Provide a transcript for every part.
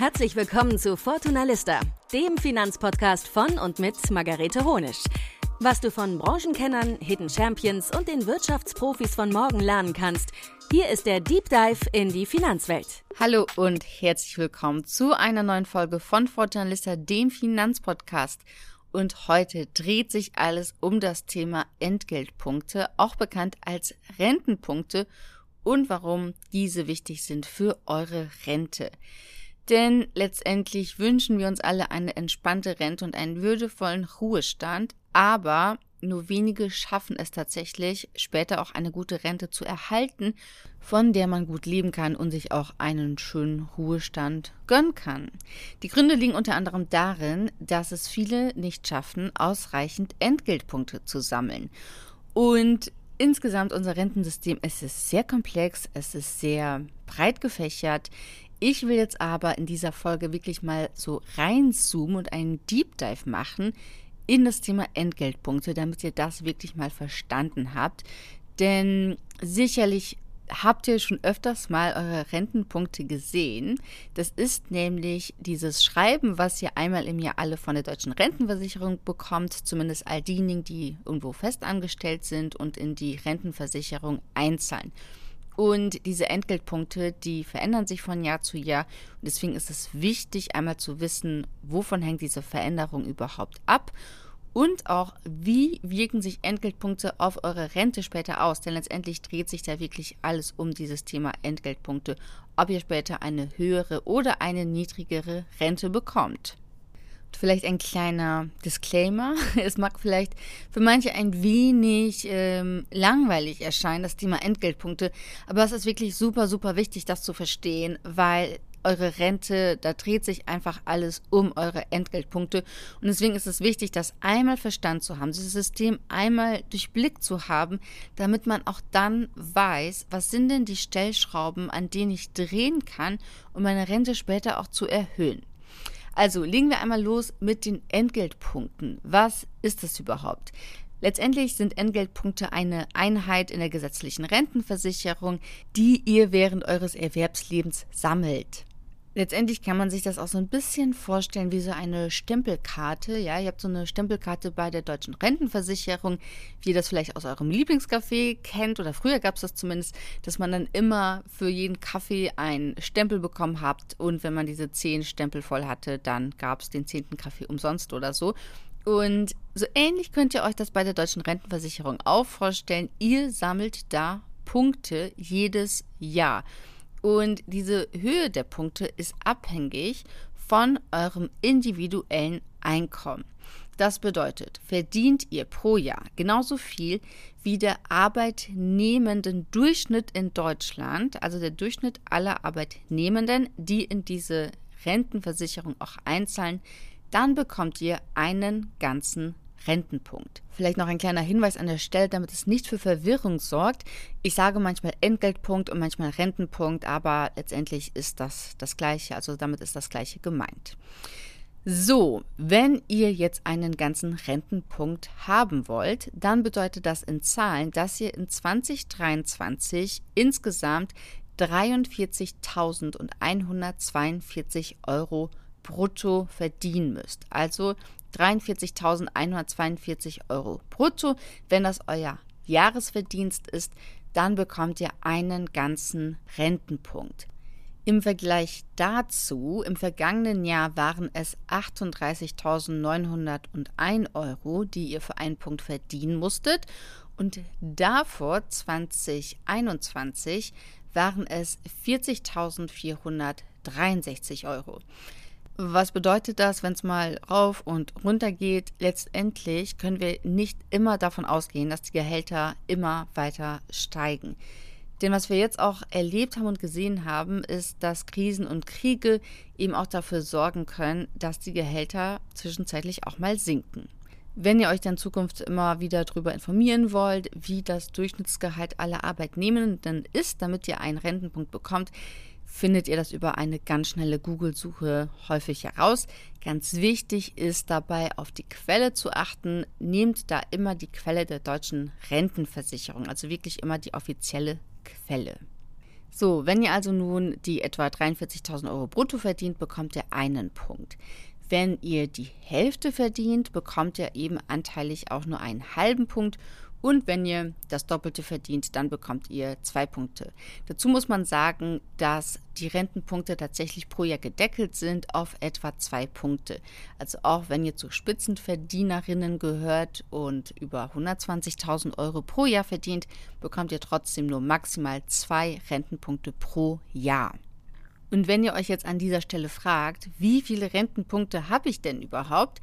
Herzlich willkommen zu Fortuna Lista, dem Finanzpodcast von und mit Margarete Honisch. Was du von Branchenkennern, Hidden Champions und den Wirtschaftsprofis von morgen lernen kannst, hier ist der Deep Dive in die Finanzwelt. Hallo und herzlich willkommen zu einer neuen Folge von Fortuna Lista, dem Finanzpodcast. Und heute dreht sich alles um das Thema Entgeltpunkte, auch bekannt als Rentenpunkte und warum diese wichtig sind für eure Rente. Denn letztendlich wünschen wir uns alle eine entspannte Rente und einen würdevollen Ruhestand, aber nur wenige schaffen es tatsächlich, später auch eine gute Rente zu erhalten, von der man gut leben kann und sich auch einen schönen Ruhestand gönnen kann. Die Gründe liegen unter anderem darin, dass es viele nicht schaffen, ausreichend Entgeltpunkte zu sammeln. Und insgesamt unser Rentensystem, es ist sehr komplex, es ist sehr breit gefächert. Ich will jetzt aber in dieser Folge wirklich mal so reinzoomen und einen Deep Dive machen in das Thema Entgeltpunkte, damit ihr das wirklich mal verstanden habt. Denn sicherlich habt ihr schon öfters mal eure Rentenpunkte gesehen. Das ist nämlich dieses Schreiben, was ihr einmal im Jahr alle von der deutschen Rentenversicherung bekommt, zumindest all diejenigen, die irgendwo festangestellt sind und in die Rentenversicherung einzahlen. Und diese Entgeltpunkte, die verändern sich von Jahr zu Jahr. Und deswegen ist es wichtig, einmal zu wissen, wovon hängt diese Veränderung überhaupt ab und auch, wie wirken sich Entgeltpunkte auf eure Rente später aus? Denn letztendlich dreht sich da wirklich alles um dieses Thema Entgeltpunkte, ob ihr später eine höhere oder eine niedrigere Rente bekommt. Vielleicht ein kleiner Disclaimer. Es mag vielleicht für manche ein wenig ähm, langweilig erscheinen, das Thema Entgeltpunkte. Aber es ist wirklich super, super wichtig, das zu verstehen, weil eure Rente, da dreht sich einfach alles um eure Entgeltpunkte. Und deswegen ist es wichtig, das einmal verstanden zu haben, dieses System einmal durchblickt zu haben, damit man auch dann weiß, was sind denn die Stellschrauben, an denen ich drehen kann, um meine Rente später auch zu erhöhen. Also legen wir einmal los mit den Entgeltpunkten. Was ist das überhaupt? Letztendlich sind Entgeltpunkte eine Einheit in der gesetzlichen Rentenversicherung, die ihr während eures Erwerbslebens sammelt. Letztendlich kann man sich das auch so ein bisschen vorstellen wie so eine Stempelkarte. Ja, ihr habt so eine Stempelkarte bei der deutschen Rentenversicherung, wie ihr das vielleicht aus eurem Lieblingscafé kennt oder früher gab es das zumindest, dass man dann immer für jeden Kaffee einen Stempel bekommen habt und wenn man diese zehn Stempel voll hatte, dann gab es den zehnten Kaffee umsonst oder so. Und so ähnlich könnt ihr euch das bei der deutschen Rentenversicherung auch vorstellen. Ihr sammelt da Punkte jedes Jahr. Und diese Höhe der Punkte ist abhängig von eurem individuellen Einkommen. Das bedeutet, verdient ihr pro Jahr genauso viel wie der arbeitnehmenden Durchschnitt in Deutschland, also der Durchschnitt aller Arbeitnehmenden, die in diese Rentenversicherung auch einzahlen, dann bekommt ihr einen ganzen Rentenpunkt. Vielleicht noch ein kleiner Hinweis an der Stelle, damit es nicht für Verwirrung sorgt. Ich sage manchmal Entgeltpunkt und manchmal Rentenpunkt, aber letztendlich ist das das gleiche, also damit ist das gleiche gemeint. So, wenn ihr jetzt einen ganzen Rentenpunkt haben wollt, dann bedeutet das in Zahlen, dass ihr in 2023 insgesamt 43.142 Euro brutto verdienen müsst. Also 43.142 Euro brutto. Wenn das euer Jahresverdienst ist, dann bekommt ihr einen ganzen Rentenpunkt. Im Vergleich dazu, im vergangenen Jahr waren es 38.901 Euro, die ihr für einen Punkt verdienen musstet. Und davor, 2021, waren es 40.463 Euro. Was bedeutet das, wenn es mal rauf und runter geht? Letztendlich können wir nicht immer davon ausgehen, dass die Gehälter immer weiter steigen. Denn was wir jetzt auch erlebt haben und gesehen haben, ist, dass Krisen und Kriege eben auch dafür sorgen können, dass die Gehälter zwischenzeitlich auch mal sinken. Wenn ihr euch dann in Zukunft immer wieder darüber informieren wollt, wie das Durchschnittsgehalt aller Arbeitnehmenden ist, damit ihr einen Rentenpunkt bekommt, findet ihr das über eine ganz schnelle Google-Suche häufig heraus. Ganz wichtig ist dabei, auf die Quelle zu achten. Nehmt da immer die Quelle der deutschen Rentenversicherung, also wirklich immer die offizielle Quelle. So, wenn ihr also nun die etwa 43.000 Euro brutto verdient, bekommt ihr einen Punkt. Wenn ihr die Hälfte verdient, bekommt ihr eben anteilig auch nur einen halben Punkt und wenn ihr das Doppelte verdient, dann bekommt ihr zwei Punkte. Dazu muss man sagen, dass die Rentenpunkte tatsächlich pro Jahr gedeckelt sind auf etwa zwei Punkte. Also auch wenn ihr zu Spitzenverdienerinnen gehört und über 120.000 Euro pro Jahr verdient, bekommt ihr trotzdem nur maximal zwei Rentenpunkte pro Jahr. Und wenn ihr euch jetzt an dieser Stelle fragt, wie viele Rentenpunkte habe ich denn überhaupt?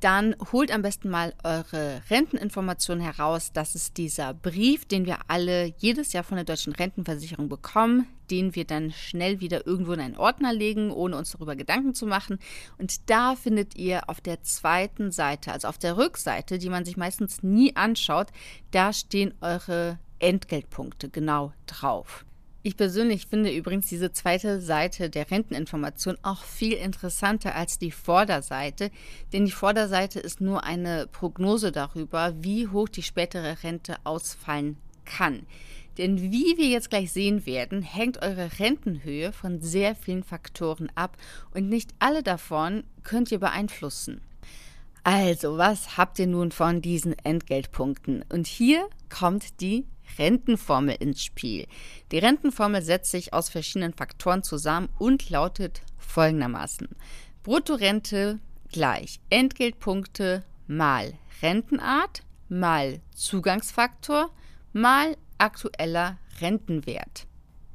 dann holt am besten mal eure Renteninformationen heraus. Das ist dieser Brief, den wir alle jedes Jahr von der deutschen Rentenversicherung bekommen, den wir dann schnell wieder irgendwo in einen Ordner legen, ohne uns darüber Gedanken zu machen. Und da findet ihr auf der zweiten Seite, also auf der Rückseite, die man sich meistens nie anschaut, da stehen eure Entgeltpunkte genau drauf. Ich persönlich finde übrigens diese zweite Seite der Renteninformation auch viel interessanter als die Vorderseite, denn die Vorderseite ist nur eine Prognose darüber, wie hoch die spätere Rente ausfallen kann. Denn wie wir jetzt gleich sehen werden, hängt eure Rentenhöhe von sehr vielen Faktoren ab und nicht alle davon könnt ihr beeinflussen. Also, was habt ihr nun von diesen Entgeltpunkten? Und hier kommt die Rentenformel ins Spiel. Die Rentenformel setzt sich aus verschiedenen Faktoren zusammen und lautet folgendermaßen. Bruttorente gleich Entgeltpunkte mal Rentenart mal Zugangsfaktor mal aktueller Rentenwert.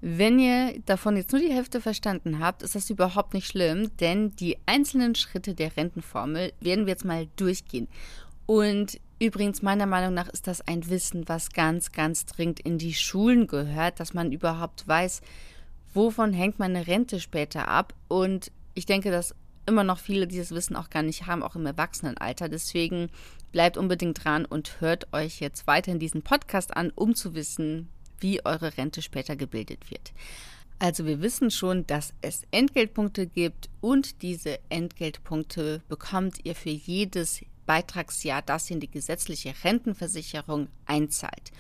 Wenn ihr davon jetzt nur die Hälfte verstanden habt, ist das überhaupt nicht schlimm, denn die einzelnen Schritte der Rentenformel werden wir jetzt mal durchgehen. Und Übrigens, meiner Meinung nach ist das ein Wissen, was ganz, ganz dringend in die Schulen gehört, dass man überhaupt weiß, wovon hängt meine Rente später ab. Und ich denke, dass immer noch viele dieses Wissen auch gar nicht haben, auch im Erwachsenenalter. Deswegen bleibt unbedingt dran und hört euch jetzt weiterhin diesen Podcast an, um zu wissen, wie eure Rente später gebildet wird. Also wir wissen schon, dass es Entgeltpunkte gibt und diese Entgeltpunkte bekommt ihr für jedes Beitragsjahr, das in die gesetzliche Rentenversicherung einzahlt.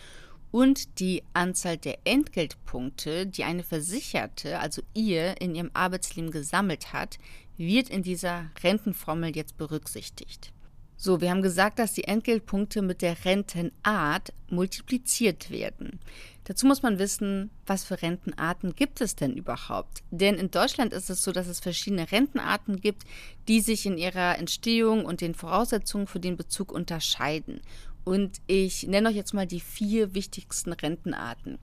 Und die Anzahl der Entgeltpunkte, die eine Versicherte, also ihr, in ihrem Arbeitsleben gesammelt hat, wird in dieser Rentenformel jetzt berücksichtigt. So, wir haben gesagt, dass die Entgeltpunkte mit der Rentenart multipliziert werden. Dazu muss man wissen, was für Rentenarten gibt es denn überhaupt? Denn in Deutschland ist es so, dass es verschiedene Rentenarten gibt, die sich in ihrer Entstehung und den Voraussetzungen für den Bezug unterscheiden. Und ich nenne euch jetzt mal die vier wichtigsten Rentenarten.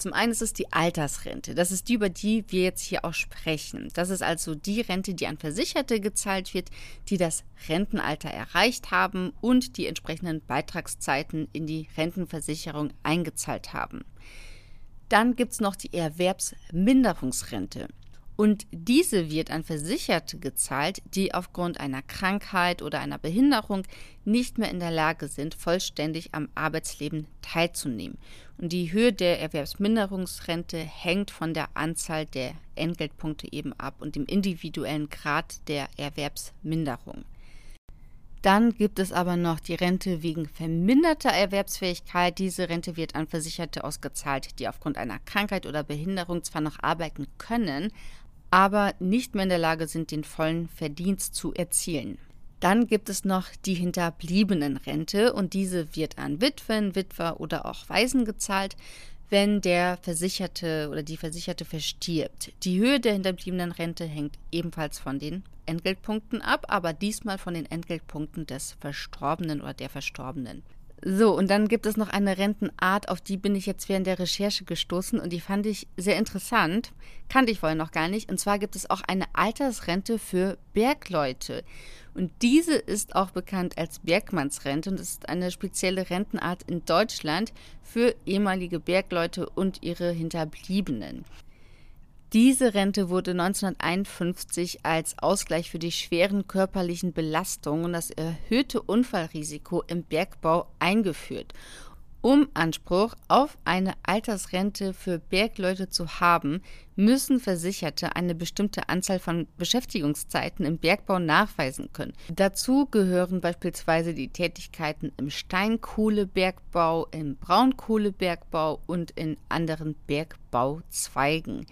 Zum einen ist es die Altersrente. Das ist die, über die wir jetzt hier auch sprechen. Das ist also die Rente, die an Versicherte gezahlt wird, die das Rentenalter erreicht haben und die entsprechenden Beitragszeiten in die Rentenversicherung eingezahlt haben. Dann gibt es noch die Erwerbsminderungsrente. Und diese wird an Versicherte gezahlt, die aufgrund einer Krankheit oder einer Behinderung nicht mehr in der Lage sind, vollständig am Arbeitsleben teilzunehmen. Und die Höhe der Erwerbsminderungsrente hängt von der Anzahl der Entgeltpunkte eben ab und dem individuellen Grad der Erwerbsminderung. Dann gibt es aber noch die Rente wegen verminderter Erwerbsfähigkeit. Diese Rente wird an Versicherte ausgezahlt, die aufgrund einer Krankheit oder Behinderung zwar noch arbeiten können, aber nicht mehr in der Lage sind, den vollen Verdienst zu erzielen. Dann gibt es noch die Hinterbliebenenrente und diese wird an Witwen, Witwer oder auch Waisen gezahlt, wenn der Versicherte oder die Versicherte verstirbt. Die Höhe der Hinterbliebenenrente hängt ebenfalls von den Entgeltpunkten ab, aber diesmal von den Entgeltpunkten des Verstorbenen oder der Verstorbenen. So, und dann gibt es noch eine Rentenart, auf die bin ich jetzt während der Recherche gestoßen und die fand ich sehr interessant. Kannte ich vorher noch gar nicht. Und zwar gibt es auch eine Altersrente für Bergleute. Und diese ist auch bekannt als Bergmannsrente und ist eine spezielle Rentenart in Deutschland für ehemalige Bergleute und ihre Hinterbliebenen. Diese Rente wurde 1951 als Ausgleich für die schweren körperlichen Belastungen und das erhöhte Unfallrisiko im Bergbau eingeführt. Um Anspruch auf eine Altersrente für Bergleute zu haben, müssen Versicherte eine bestimmte Anzahl von Beschäftigungszeiten im Bergbau nachweisen können. Dazu gehören beispielsweise die Tätigkeiten im Steinkohlebergbau, im Braunkohlebergbau und in anderen Bergbauzweigen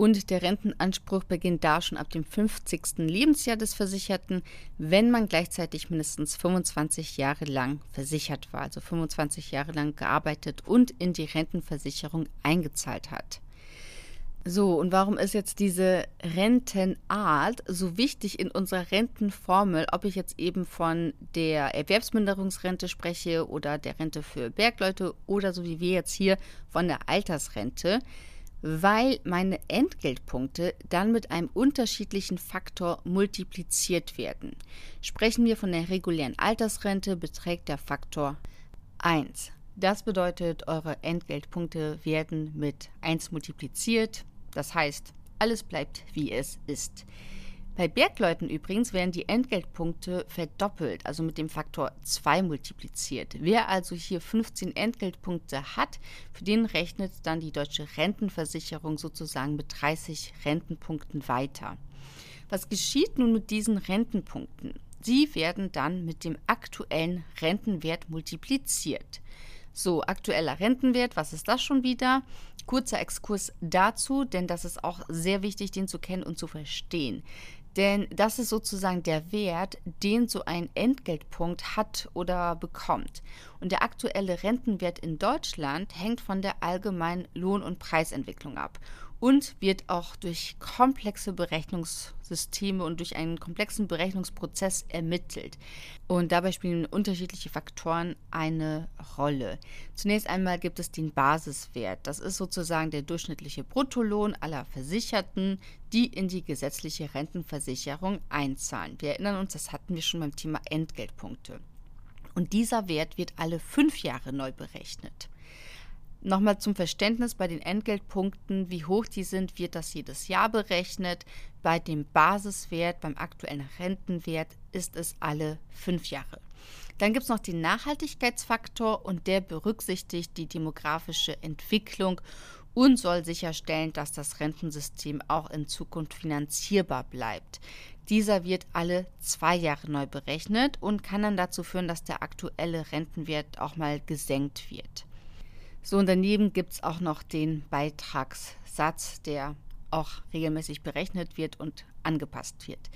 und der Rentenanspruch beginnt da schon ab dem 50. Lebensjahr des Versicherten, wenn man gleichzeitig mindestens 25 Jahre lang versichert war, also 25 Jahre lang gearbeitet und in die Rentenversicherung eingezahlt hat. So, und warum ist jetzt diese Rentenart so wichtig in unserer Rentenformel, ob ich jetzt eben von der Erwerbsminderungsrente spreche oder der Rente für Bergleute oder so wie wir jetzt hier von der Altersrente? Weil meine Entgeltpunkte dann mit einem unterschiedlichen Faktor multipliziert werden. Sprechen wir von der regulären Altersrente, beträgt der Faktor 1. Das bedeutet, eure Entgeltpunkte werden mit 1 multipliziert. Das heißt, alles bleibt wie es ist. Bei Bergleuten übrigens werden die Entgeltpunkte verdoppelt, also mit dem Faktor 2 multipliziert. Wer also hier 15 Entgeltpunkte hat, für den rechnet dann die deutsche Rentenversicherung sozusagen mit 30 Rentenpunkten weiter. Was geschieht nun mit diesen Rentenpunkten? Sie werden dann mit dem aktuellen Rentenwert multipliziert. So, aktueller Rentenwert, was ist das schon wieder? Kurzer Exkurs dazu, denn das ist auch sehr wichtig, den zu kennen und zu verstehen. Denn das ist sozusagen der Wert, den so ein Entgeltpunkt hat oder bekommt. Und der aktuelle Rentenwert in Deutschland hängt von der allgemeinen Lohn- und Preisentwicklung ab und wird auch durch komplexe Berechnungssysteme und durch einen komplexen Berechnungsprozess ermittelt. Und dabei spielen unterschiedliche Faktoren eine Rolle. Zunächst einmal gibt es den Basiswert. Das ist sozusagen der durchschnittliche Bruttolohn aller Versicherten, die in die gesetzliche Rentenversicherung einzahlen. Wir erinnern uns, das hatten wir schon beim Thema Entgeltpunkte. Und dieser Wert wird alle fünf Jahre neu berechnet. Nochmal zum Verständnis, bei den Entgeltpunkten, wie hoch die sind, wird das jedes Jahr berechnet. Bei dem Basiswert, beim aktuellen Rentenwert, ist es alle fünf Jahre. Dann gibt es noch den Nachhaltigkeitsfaktor und der berücksichtigt die demografische Entwicklung und soll sicherstellen, dass das Rentensystem auch in Zukunft finanzierbar bleibt. Dieser wird alle zwei Jahre neu berechnet und kann dann dazu führen, dass der aktuelle Rentenwert auch mal gesenkt wird. So, und daneben gibt es auch noch den Beitragssatz, der auch regelmäßig berechnet wird und angepasst wird.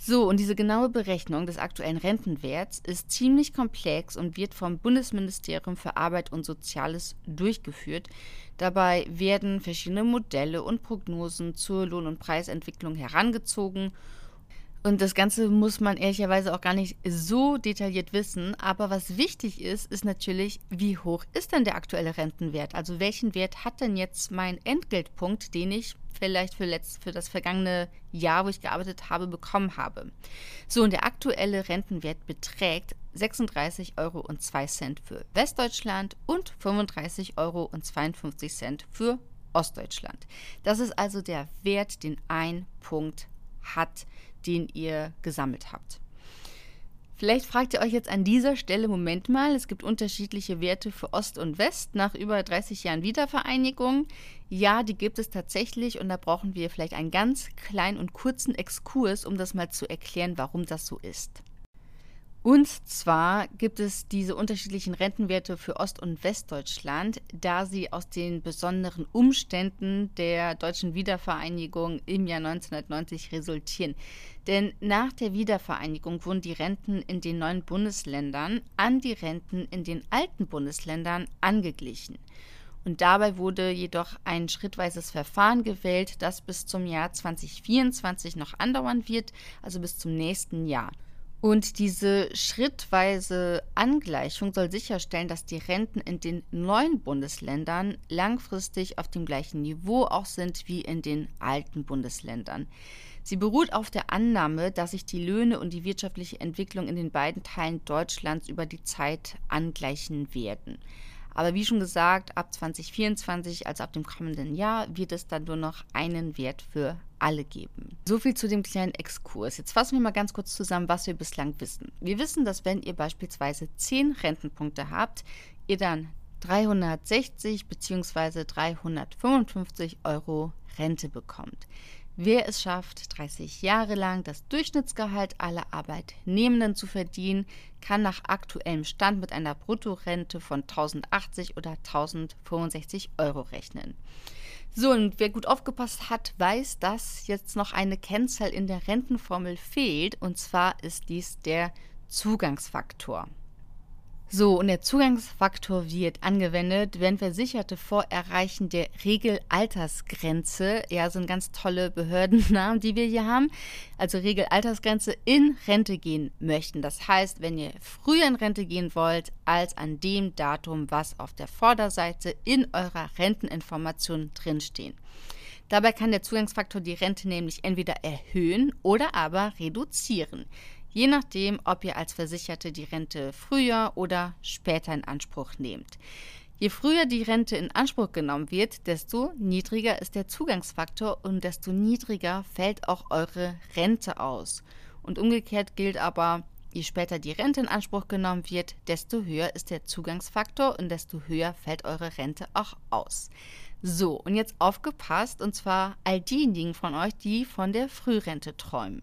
So, und diese genaue Berechnung des aktuellen Rentenwerts ist ziemlich komplex und wird vom Bundesministerium für Arbeit und Soziales durchgeführt. Dabei werden verschiedene Modelle und Prognosen zur Lohn- und Preisentwicklung herangezogen und das Ganze muss man ehrlicherweise auch gar nicht so detailliert wissen. Aber was wichtig ist, ist natürlich, wie hoch ist denn der aktuelle Rentenwert? Also welchen Wert hat denn jetzt mein Entgeltpunkt, den ich vielleicht für, letzt, für das vergangene Jahr, wo ich gearbeitet habe, bekommen habe? So, und der aktuelle Rentenwert beträgt 36,02 Euro für Westdeutschland und 35,52 Euro für Ostdeutschland. Das ist also der Wert, den ein Punkt hat den ihr gesammelt habt. Vielleicht fragt ihr euch jetzt an dieser Stelle, Moment mal, es gibt unterschiedliche Werte für Ost und West nach über 30 Jahren Wiedervereinigung. Ja, die gibt es tatsächlich und da brauchen wir vielleicht einen ganz kleinen und kurzen Exkurs, um das mal zu erklären, warum das so ist. Und zwar gibt es diese unterschiedlichen Rentenwerte für Ost- und Westdeutschland, da sie aus den besonderen Umständen der deutschen Wiedervereinigung im Jahr 1990 resultieren. Denn nach der Wiedervereinigung wurden die Renten in den neuen Bundesländern an die Renten in den alten Bundesländern angeglichen. Und dabei wurde jedoch ein schrittweises Verfahren gewählt, das bis zum Jahr 2024 noch andauern wird, also bis zum nächsten Jahr. Und diese schrittweise Angleichung soll sicherstellen, dass die Renten in den neuen Bundesländern langfristig auf dem gleichen Niveau auch sind wie in den alten Bundesländern. Sie beruht auf der Annahme, dass sich die Löhne und die wirtschaftliche Entwicklung in den beiden Teilen Deutschlands über die Zeit angleichen werden. Aber wie schon gesagt, ab 2024, also ab dem kommenden Jahr, wird es dann nur noch einen Wert für alle geben. So viel zu dem kleinen Exkurs. Jetzt fassen wir mal ganz kurz zusammen, was wir bislang wissen. Wir wissen, dass wenn ihr beispielsweise 10 Rentenpunkte habt, ihr dann 360 bzw. 355 Euro Rente bekommt. Wer es schafft, 30 Jahre lang das Durchschnittsgehalt aller Arbeitnehmenden zu verdienen, kann nach aktuellem Stand mit einer Bruttorente von 1080 oder 1065 Euro rechnen. So, und wer gut aufgepasst hat, weiß, dass jetzt noch eine Kennzahl in der Rentenformel fehlt, und zwar ist dies der Zugangsfaktor. So, und der Zugangsfaktor wird angewendet, wenn Versicherte vor Erreichen der Regelaltersgrenze, ja, sind ganz tolle Behördennamen, die wir hier haben, also Regelaltersgrenze in Rente gehen möchten. Das heißt, wenn ihr früher in Rente gehen wollt, als an dem Datum, was auf der Vorderseite in eurer Renteninformation drinstehen. Dabei kann der Zugangsfaktor die Rente nämlich entweder erhöhen oder aber reduzieren je nachdem, ob ihr als Versicherte die Rente früher oder später in Anspruch nehmt. Je früher die Rente in Anspruch genommen wird, desto niedriger ist der Zugangsfaktor und desto niedriger fällt auch eure Rente aus. Und umgekehrt gilt aber, je später die Rente in Anspruch genommen wird, desto höher ist der Zugangsfaktor und desto höher fällt eure Rente auch aus. So, und jetzt aufgepasst, und zwar all diejenigen von euch, die von der Frührente träumen.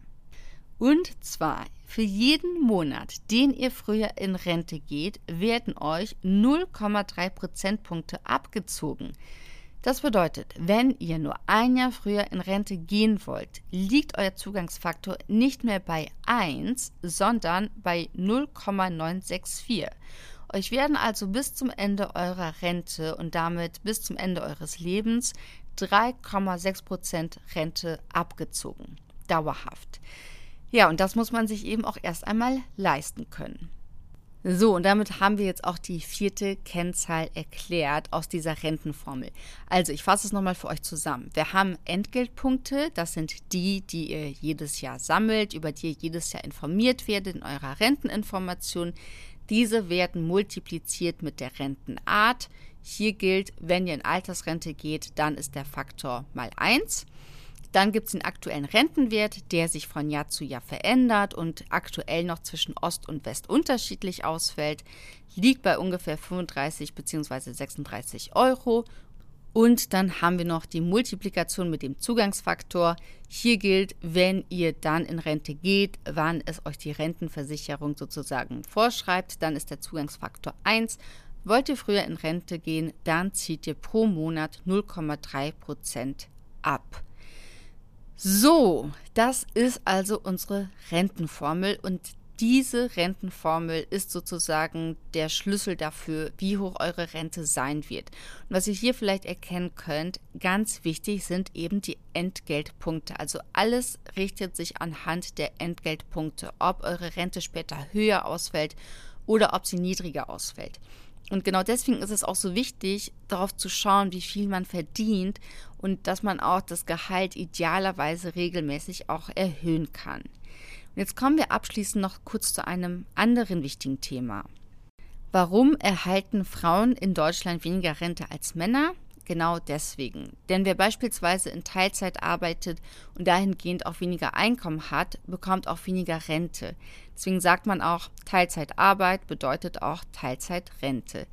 Und zwar für jeden Monat, den ihr früher in Rente geht, werden euch 0,3 Prozentpunkte abgezogen. Das bedeutet, wenn ihr nur ein Jahr früher in Rente gehen wollt, liegt euer Zugangsfaktor nicht mehr bei 1, sondern bei 0,964. Euch werden also bis zum Ende eurer Rente und damit bis zum Ende eures Lebens 3,6% Rente abgezogen. Dauerhaft. Ja, und das muss man sich eben auch erst einmal leisten können. So, und damit haben wir jetzt auch die vierte Kennzahl erklärt aus dieser Rentenformel. Also, ich fasse es nochmal für euch zusammen. Wir haben Entgeltpunkte, das sind die, die ihr jedes Jahr sammelt, über die ihr jedes Jahr informiert werdet in eurer Renteninformation. Diese werden multipliziert mit der Rentenart. Hier gilt, wenn ihr in Altersrente geht, dann ist der Faktor mal 1. Dann gibt es den aktuellen Rentenwert, der sich von Jahr zu Jahr verändert und aktuell noch zwischen Ost und West unterschiedlich ausfällt, liegt bei ungefähr 35 bzw. 36 Euro. Und dann haben wir noch die Multiplikation mit dem Zugangsfaktor. Hier gilt, wenn ihr dann in Rente geht, wann es euch die Rentenversicherung sozusagen vorschreibt, dann ist der Zugangsfaktor 1. Wollt ihr früher in Rente gehen, dann zieht ihr pro Monat 0,3 Prozent ab. So, das ist also unsere Rentenformel und diese Rentenformel ist sozusagen der Schlüssel dafür, wie hoch eure Rente sein wird. Und was ihr hier vielleicht erkennen könnt, ganz wichtig sind eben die Entgeltpunkte. Also alles richtet sich anhand der Entgeltpunkte, ob eure Rente später höher ausfällt oder ob sie niedriger ausfällt. Und genau deswegen ist es auch so wichtig, darauf zu schauen, wie viel man verdient und dass man auch das Gehalt idealerweise regelmäßig auch erhöhen kann. Und jetzt kommen wir abschließend noch kurz zu einem anderen wichtigen Thema. Warum erhalten Frauen in Deutschland weniger Rente als Männer? Genau deswegen. Denn wer beispielsweise in Teilzeit arbeitet und dahingehend auch weniger Einkommen hat, bekommt auch weniger Rente. Deswegen sagt man auch, Teilzeitarbeit bedeutet auch Teilzeitrente.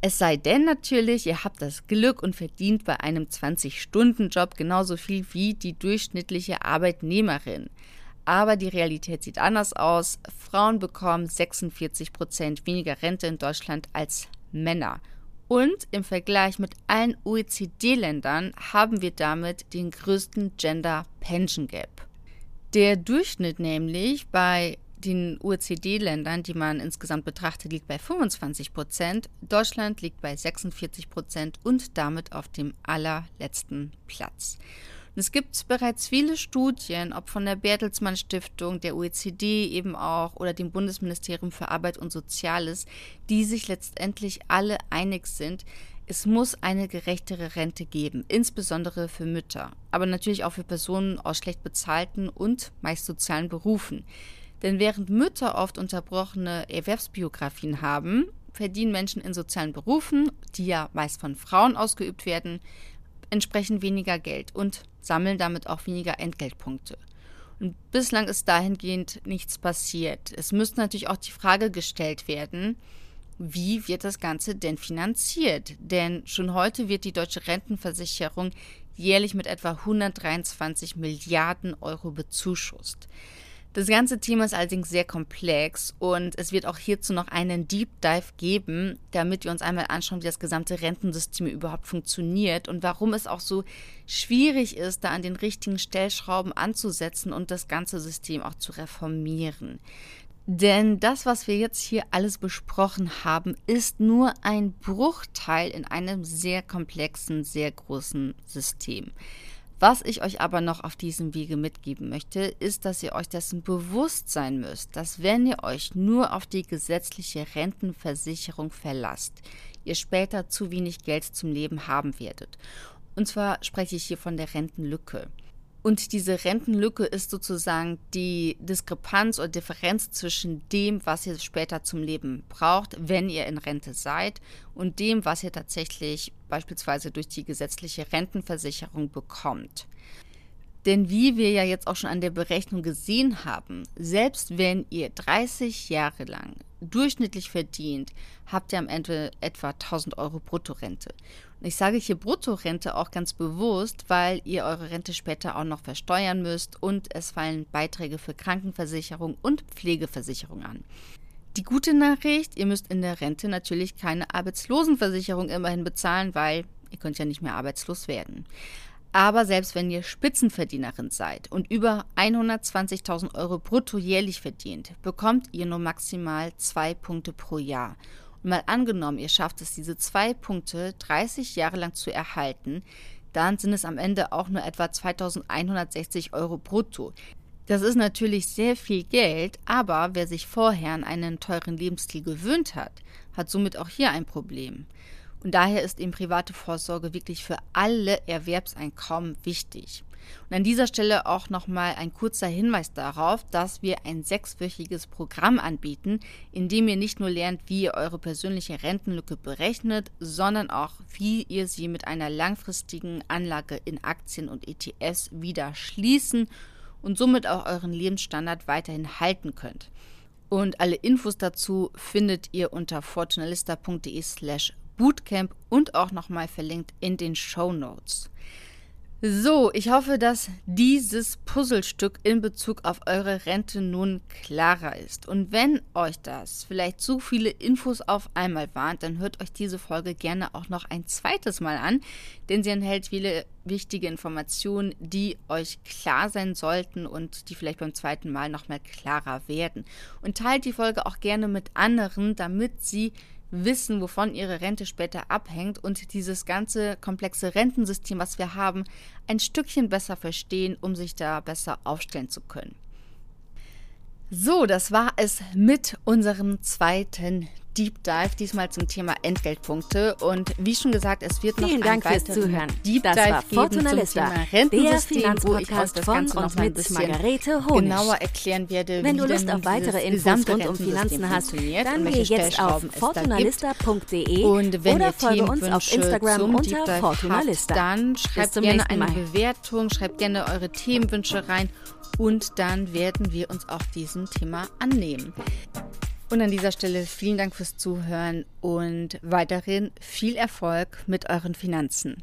Es sei denn natürlich, ihr habt das Glück und verdient bei einem 20-Stunden-Job genauso viel wie die durchschnittliche Arbeitnehmerin. Aber die Realität sieht anders aus. Frauen bekommen 46 Prozent weniger Rente in Deutschland als Männer. Und im Vergleich mit allen OECD-Ländern haben wir damit den größten Gender Pension Gap. Der Durchschnitt nämlich bei den OECD-Ländern, die man insgesamt betrachtet, liegt bei 25 Prozent. Deutschland liegt bei 46 Prozent und damit auf dem allerletzten Platz. Es gibt bereits viele Studien, ob von der Bertelsmann Stiftung, der OECD eben auch oder dem Bundesministerium für Arbeit und Soziales, die sich letztendlich alle einig sind, es muss eine gerechtere Rente geben, insbesondere für Mütter, aber natürlich auch für Personen aus schlecht bezahlten und meist sozialen Berufen. Denn während Mütter oft unterbrochene Erwerbsbiografien haben, verdienen Menschen in sozialen Berufen, die ja meist von Frauen ausgeübt werden, entsprechend weniger Geld und sammeln damit auch weniger Entgeltpunkte. Und bislang ist dahingehend nichts passiert. Es müsste natürlich auch die Frage gestellt werden, wie wird das Ganze denn finanziert? Denn schon heute wird die deutsche Rentenversicherung jährlich mit etwa 123 Milliarden Euro bezuschusst. Das ganze Thema ist allerdings sehr komplex und es wird auch hierzu noch einen Deep Dive geben, damit wir uns einmal anschauen, wie das gesamte Rentensystem überhaupt funktioniert und warum es auch so schwierig ist, da an den richtigen Stellschrauben anzusetzen und das ganze System auch zu reformieren. Denn das, was wir jetzt hier alles besprochen haben, ist nur ein Bruchteil in einem sehr komplexen, sehr großen System. Was ich euch aber noch auf diesem Wege mitgeben möchte, ist, dass ihr euch dessen bewusst sein müsst, dass wenn ihr euch nur auf die gesetzliche Rentenversicherung verlasst, ihr später zu wenig Geld zum Leben haben werdet. Und zwar spreche ich hier von der Rentenlücke. Und diese Rentenlücke ist sozusagen die Diskrepanz oder Differenz zwischen dem, was ihr später zum Leben braucht, wenn ihr in Rente seid, und dem, was ihr tatsächlich beispielsweise durch die gesetzliche Rentenversicherung bekommt. Denn wie wir ja jetzt auch schon an der Berechnung gesehen haben, selbst wenn ihr 30 Jahre lang durchschnittlich verdient, habt ihr am Ende etwa 1000 Euro Bruttorente. Und ich sage hier Bruttorente auch ganz bewusst, weil ihr eure Rente später auch noch versteuern müsst und es fallen Beiträge für Krankenversicherung und Pflegeversicherung an. Die gute Nachricht, ihr müsst in der Rente natürlich keine Arbeitslosenversicherung immerhin bezahlen, weil ihr könnt ja nicht mehr arbeitslos werden. Aber selbst wenn ihr Spitzenverdienerin seid und über 120.000 Euro brutto jährlich verdient, bekommt ihr nur maximal zwei Punkte pro Jahr. Und mal angenommen, ihr schafft es, diese zwei Punkte 30 Jahre lang zu erhalten, dann sind es am Ende auch nur etwa 2160 Euro brutto. Das ist natürlich sehr viel Geld, aber wer sich vorher an einen teuren Lebensstil gewöhnt hat, hat somit auch hier ein Problem. Und daher ist eben private Vorsorge wirklich für alle Erwerbseinkommen wichtig. Und an dieser Stelle auch nochmal ein kurzer Hinweis darauf, dass wir ein sechswöchiges Programm anbieten, in dem ihr nicht nur lernt, wie ihr eure persönliche Rentenlücke berechnet, sondern auch, wie ihr sie mit einer langfristigen Anlage in Aktien und ETFs wieder schließen und somit auch euren Lebensstandard weiterhin halten könnt. Und alle Infos dazu findet ihr unter fortunalista.de slash Bootcamp und auch nochmal verlinkt in den Show Notes. So, ich hoffe, dass dieses Puzzlestück in Bezug auf eure Rente nun klarer ist. Und wenn euch das vielleicht zu viele Infos auf einmal waren, dann hört euch diese Folge gerne auch noch ein zweites Mal an, denn sie enthält viele wichtige Informationen, die euch klar sein sollten und die vielleicht beim zweiten Mal nochmal klarer werden. Und teilt die Folge auch gerne mit anderen, damit sie wissen, wovon ihre Rente später abhängt und dieses ganze komplexe Rentensystem, was wir haben, ein Stückchen besser verstehen, um sich da besser aufstellen zu können. So, das war es mit unserem zweiten Deep Dive, diesmal zum Thema Entgeltpunkte. Und wie schon gesagt, es wird Vielen noch Dank fürs Zuhören. Deep das Dive war Fortuna geben Lista, zum Thema der Rentensystem, wo ich euch das Ganze noch ein mit bisschen genauer erklären werde, Wenn du Lust auf weitere Infos rund um Finanzen hast, dann geh jetzt auf fortunalista.de oder folge uns auf Instagram unter Fortunalista. dann schreibt gerne eine. Bewertung, schreibt gerne eure Themenwünsche rein und dann werden wir uns auch diesem Thema annehmen. Und an dieser Stelle vielen Dank fürs Zuhören und weiterhin viel Erfolg mit euren Finanzen.